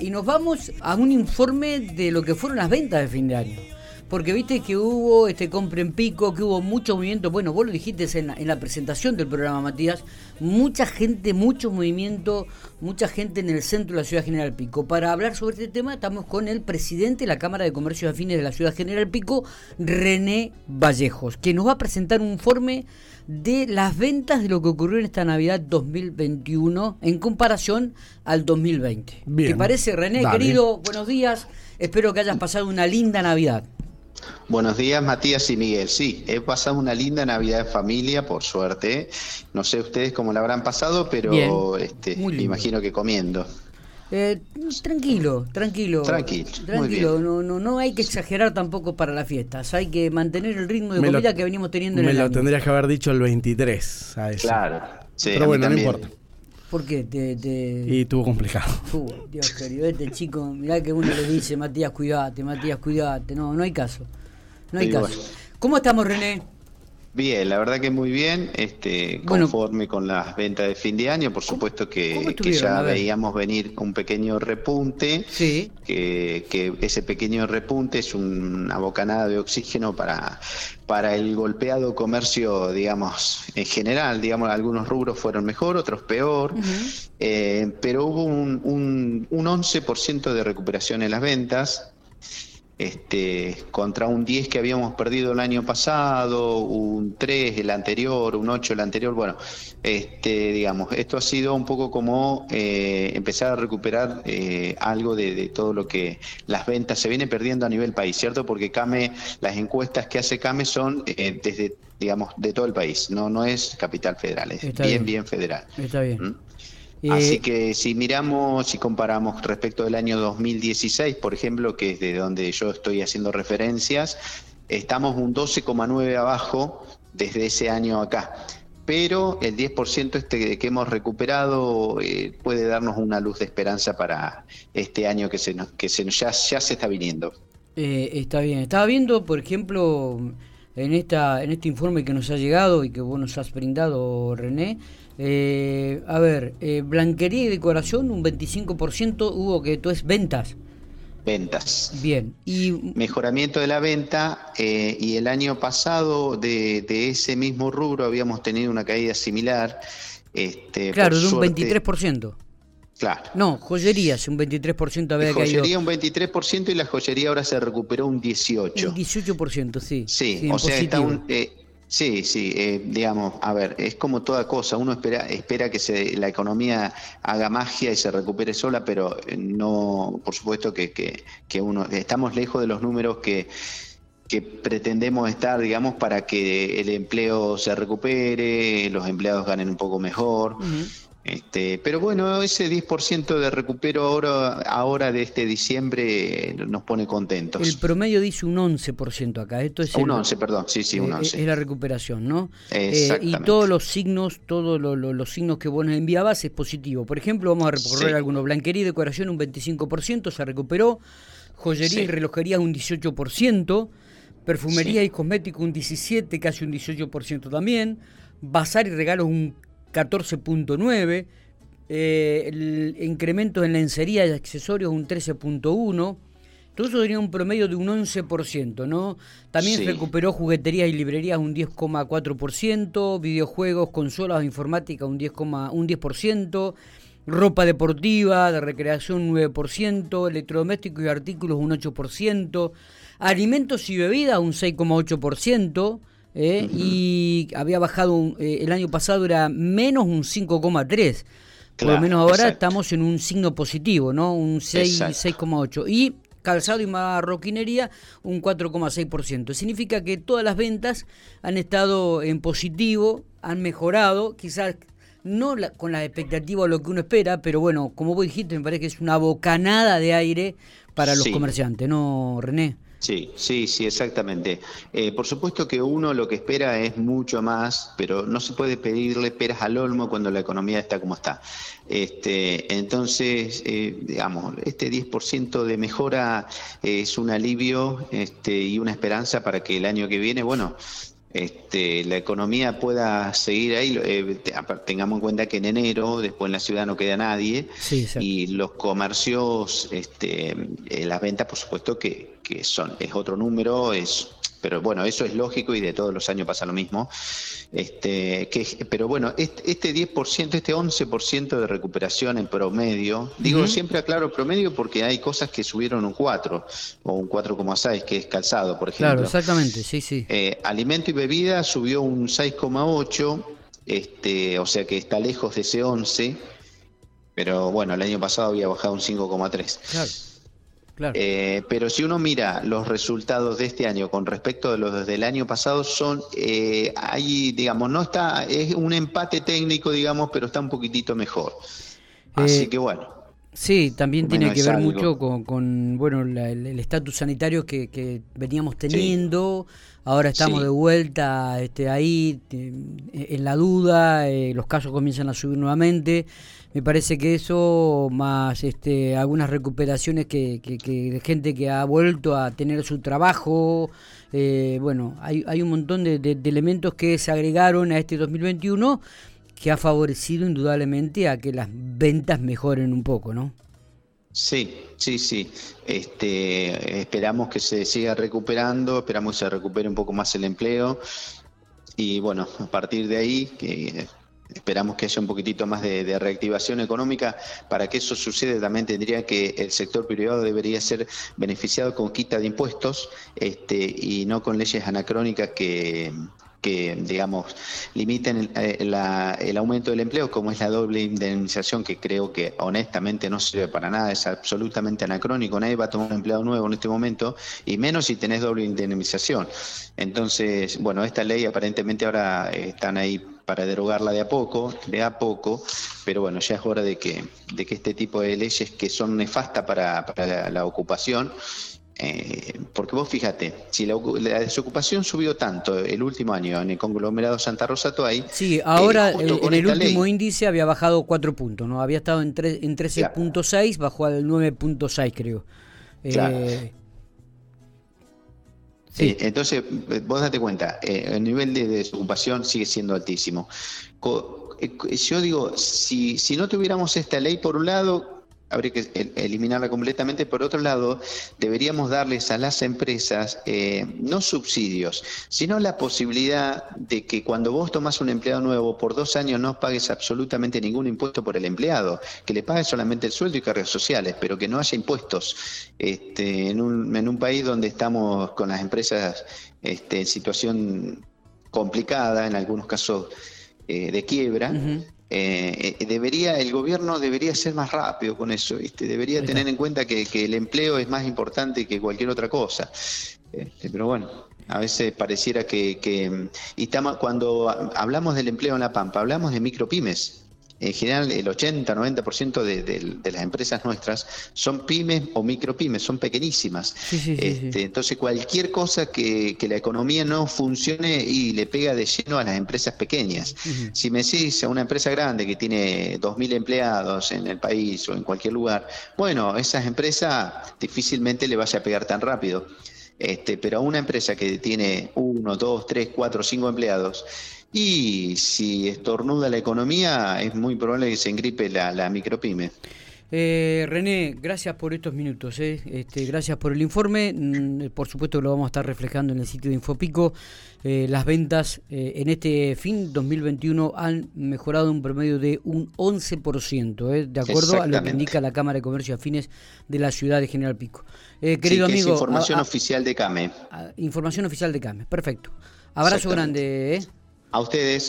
Y nos vamos a un informe de lo que fueron las ventas de fin de año. Porque viste que hubo este compre en pico, que hubo mucho movimiento. Bueno, vos lo dijiste en la, en la presentación del programa, Matías. Mucha gente, mucho movimiento, mucha gente en el centro de la ciudad General Pico. Para hablar sobre este tema, estamos con el presidente de la Cámara de Comercio de Afines de la ciudad General Pico, René Vallejos, que nos va a presentar un informe de las ventas de lo que ocurrió en esta Navidad 2021 en comparación al 2020. Bien. ¿Te parece, René? Dale. Querido, buenos días. Espero que hayas pasado una linda Navidad. Buenos días, Matías y Miguel. Sí, he pasado una linda Navidad de familia, por suerte. No sé ustedes cómo la habrán pasado, pero Bien, este, muy me imagino que comiendo. Eh, tranquilo, tranquilo. Tranquilo, muy Tranquilo, bien. no, no, no hay que exagerar tampoco para las fiestas. Hay que mantener el ritmo de Me lo- comida que venimos teniendo en Me el lo año. tendrías que haber dicho el 23 a eso. Claro. Sí, Pero bueno, no importa. ¿Por qué? Te, te- Y estuvo complicado. Dios querido, este chico, mirá que uno le dice, Matías, cuidate, Matías, cuidate. No, no hay caso. No hay Sí, caso. bueno. ¿Cómo estamos, René? Bien, la verdad que muy bien, este, Bueno. conforme con las ventas de fin de año, por supuesto que, ya veíamos venir un pequeño repunte, Sí. que, que ese pequeño repunte es una bocanada de oxígeno para, para el golpeado comercio, digamos, en general, digamos, algunos rubros fueron mejor, otros peor, eh, pero hubo un, un, un 11% de recuperación en las ventas, este, contra un 10 que habíamos perdido el año pasado, un 3 el anterior, un 8 el anterior. Bueno, este, digamos, esto ha sido un poco como eh, empezar a recuperar eh, algo de, de todo lo que las ventas se viene perdiendo a nivel país, ¿cierto? Porque CAME, las encuestas que hace CAME son eh, desde, digamos, de todo el país, no, no es capital federal, es bien. bien federal. Está bien. ¿Mm? Eh, Así que si miramos, si comparamos respecto del año 2016, por ejemplo, que es de donde yo estoy haciendo referencias, estamos un 12,9 abajo desde ese año acá. Pero el 10% este que hemos recuperado eh, puede darnos una luz de esperanza para este año que se nos, que se ya, ya se está viniendo. Eh, está bien. Estaba viendo, por ejemplo, en esta en este informe que nos ha llegado y que vos nos has brindado, René. eh, a ver, eh, blanquería y decoración, un 25% hubo que esto es ventas. Ventas. Bien. Y Mejoramiento de la venta eh, y el año pasado de, de ese mismo rubro habíamos tenido una caída similar. Este, claro, de un suerte- 23%. Claro. No, joyerías, un 23% había joyería caído. un 23% y la joyería ahora se recuperó un 18%. Un 18%, sí. Sí, en o sea, está positivo. un... eh, sí, sí, eh, digamos, a ver, es como toda cosa, uno espera, espera que se, la economía haga magia y se recupere sola, pero eh, no, por supuesto que, que, que uno, estamos lejos de los números que que pretendemos estar, digamos, para que el empleo se recupere, los empleados ganen un poco mejor. Ujú. Este, pero bueno, ese 10% de recupero ahora, ahora de este diciembre eh, nos pone contentos. El promedio dice un 11% acá. Esto es un el- 11, perdón, sí, sí, un Eh, 11. Es la recuperación, ¿no? Eh, y Exactamente. todos los signos, todos lo- lo- los signos que vos nos enviabas es positivo. Por ejemplo, vamos a recorrer Sí. algunos. Blanquería y decoración un 25%, se recuperó. Joyería Sí. y relojería un 18%. Perfumería y cosmético un 17%, casi un 18% también. Bazar y regalos un 14.9%. Eh, el incremento en lencería y accesorios un 13.1%. Todo eso sería un promedio de un 11%, ¿no? También Sí. recuperó jugueterías y librerías un 10,4%, videojuegos, consolas, informática un 10,1%, un 10%, ropa deportiva, de recreación un 9%, electrodomésticos y artículos un 8%, alimentos y bebidas un 6,8%, ¿eh? y había bajado, un- eh, el año pasado era menos un 5,3%. Por lo menos ahora exacto. estamos en un signo positivo, ¿no? Un 6, Exacto. 6,8. Y calzado y marroquinería un 4,6%. Significa que todas las ventas han estado en positivo, han mejorado, quizás no la- con las expectativas o lo que uno espera, pero bueno, como vos dijiste, me parece que es una bocanada de aire para los Sí. comerciantes, ¿no, René? Sí, sí, sí, exactamente. Eh, por supuesto que uno lo que espera es mucho más, pero no se puede pedirle peras al olmo cuando la economía está como está. Este, entonces, eh, digamos, este 10% de mejora eh, es un alivio este, y una esperanza para que el año que viene, bueno, este, la economía pueda seguir ahí. Eh, tengamos en cuenta que en enero, después en la ciudad no queda nadie, y los comercios, este, eh, las ventas, por supuesto que, que son es otro número, es pero bueno, eso es lógico y de todos los años pasa lo mismo. Este, que, pero bueno, este, este 10%, este 11% de recuperación en promedio, digo siempre aclaro promedio porque hay cosas que subieron un 4 o un 4,6, que es calzado, por ejemplo. Claro, exactamente, sí, sí. Eh, alimento y bebida subió un 6,8, este, o sea que está lejos de ese 11, pero bueno, el año pasado había bajado un 5,3. Claro. Eh, pero si uno mira los resultados de este año con respecto a los del año pasado, son eh, ahí, digamos, no está, es un empate técnico, digamos, pero está un poquitito mejor. Así eh, que bueno. Sí, también tiene que ver mucho con, bueno, el estatus sanitario que, veníamos teniendo. Ahora estamos de vuelta este, ahí en la duda, los casos comienzan a subir nuevamente. Me parece que eso, más este, algunas recuperaciones que, que, de gente que ha vuelto a tener su trabajo, eh, bueno, hay, hay un montón de, elementos que se agregaron a este 2021 que ha favorecido indudablemente a que las ventas mejoren un poco, ¿no? Sí, sí, sí. Este, esperamos que se siga recuperando, esperamos que se recupere un poco más el empleo y bueno, a partir de ahí que Esperamos que haya un poquitito más de, reactivación económica. Para que eso suceda también tendría que el sector privado debería ser beneficiado con quita de impuestos este, y no con leyes anacrónicas que, que digamos, limiten el, el, aumento del empleo, como es la doble indemnización, que creo que honestamente no sirve para nada, es absolutamente anacrónico, nadie va a tomar un empleado nuevo en este momento, y menos si tenés doble indemnización. Entonces, bueno, esta ley aparentemente ahora están ahí para derogarla de a poco, de a poco, pero bueno, ya es hora de que, de que este tipo de leyes que son nefastas para, para la ocupación, eh, porque vos fíjate, si la, desocupación subió tanto el último año en el conglomerado Santa Rosa Toay. Sí, ahora eh, en el último índice había bajado 4 puntos, ¿no? Había estado en, en 13.6, bajó al 9.6, creo. Eh, sí. entonces, vos date cuenta, el nivel de desocupación sigue siendo altísimo. Yo digo, si, si no tuviéramos esta ley, por un lado, habría que eliminarla completamente. Por otro lado, deberíamos darles a las empresas eh, no subsidios, sino la posibilidad de que cuando vos tomas un empleado nuevo por dos años no pagues absolutamente ningún impuesto por el empleado, que le pagues solamente el sueldo y cargas sociales, pero que no haya impuestos. Este, en, un, en un país donde estamos con las empresas este, en situación complicada, en algunos casos eh, de quiebra, eh, eh, debería, el gobierno debería ser más rápido con eso, ¿viste? debería tener en cuenta que, el empleo es más importante que cualquier otra cosa. Este, pero bueno, a veces pareciera que, que y estamos, cuando hablamos del empleo en La Pampa, hablamos de micropymes en general el 80-90% de, de, las empresas nuestras son pymes o micropymes, son pequeñísimas. Este, entonces cualquier cosa que, la economía no funcione y le pega de lleno a las empresas pequeñas. Si me decís a una empresa grande que tiene 2.000 empleados en el país o en cualquier lugar, bueno, esas empresas difícilmente le vaya a pegar tan rápido. Este, pero a una empresa que tiene uno, dos, tres, cuatro, cinco empleados, y si estornuda la economía, es muy probable que se engripe la, la micropyme. Eh, René, gracias por estos minutos, eh. este, gracias por el informe. Mm, por supuesto lo vamos a estar reflejando en el sitio de Infopico. Eh, las ventas eh, en este fin 2021 han mejorado un promedio de un 11%, de acuerdo a lo que indica la Cámara de Comercio Afines de la ciudad de General Pico. querido amigo, es información oficial de CAME. información oficial de CAME, perfecto. Abrazo grande. A ustedes.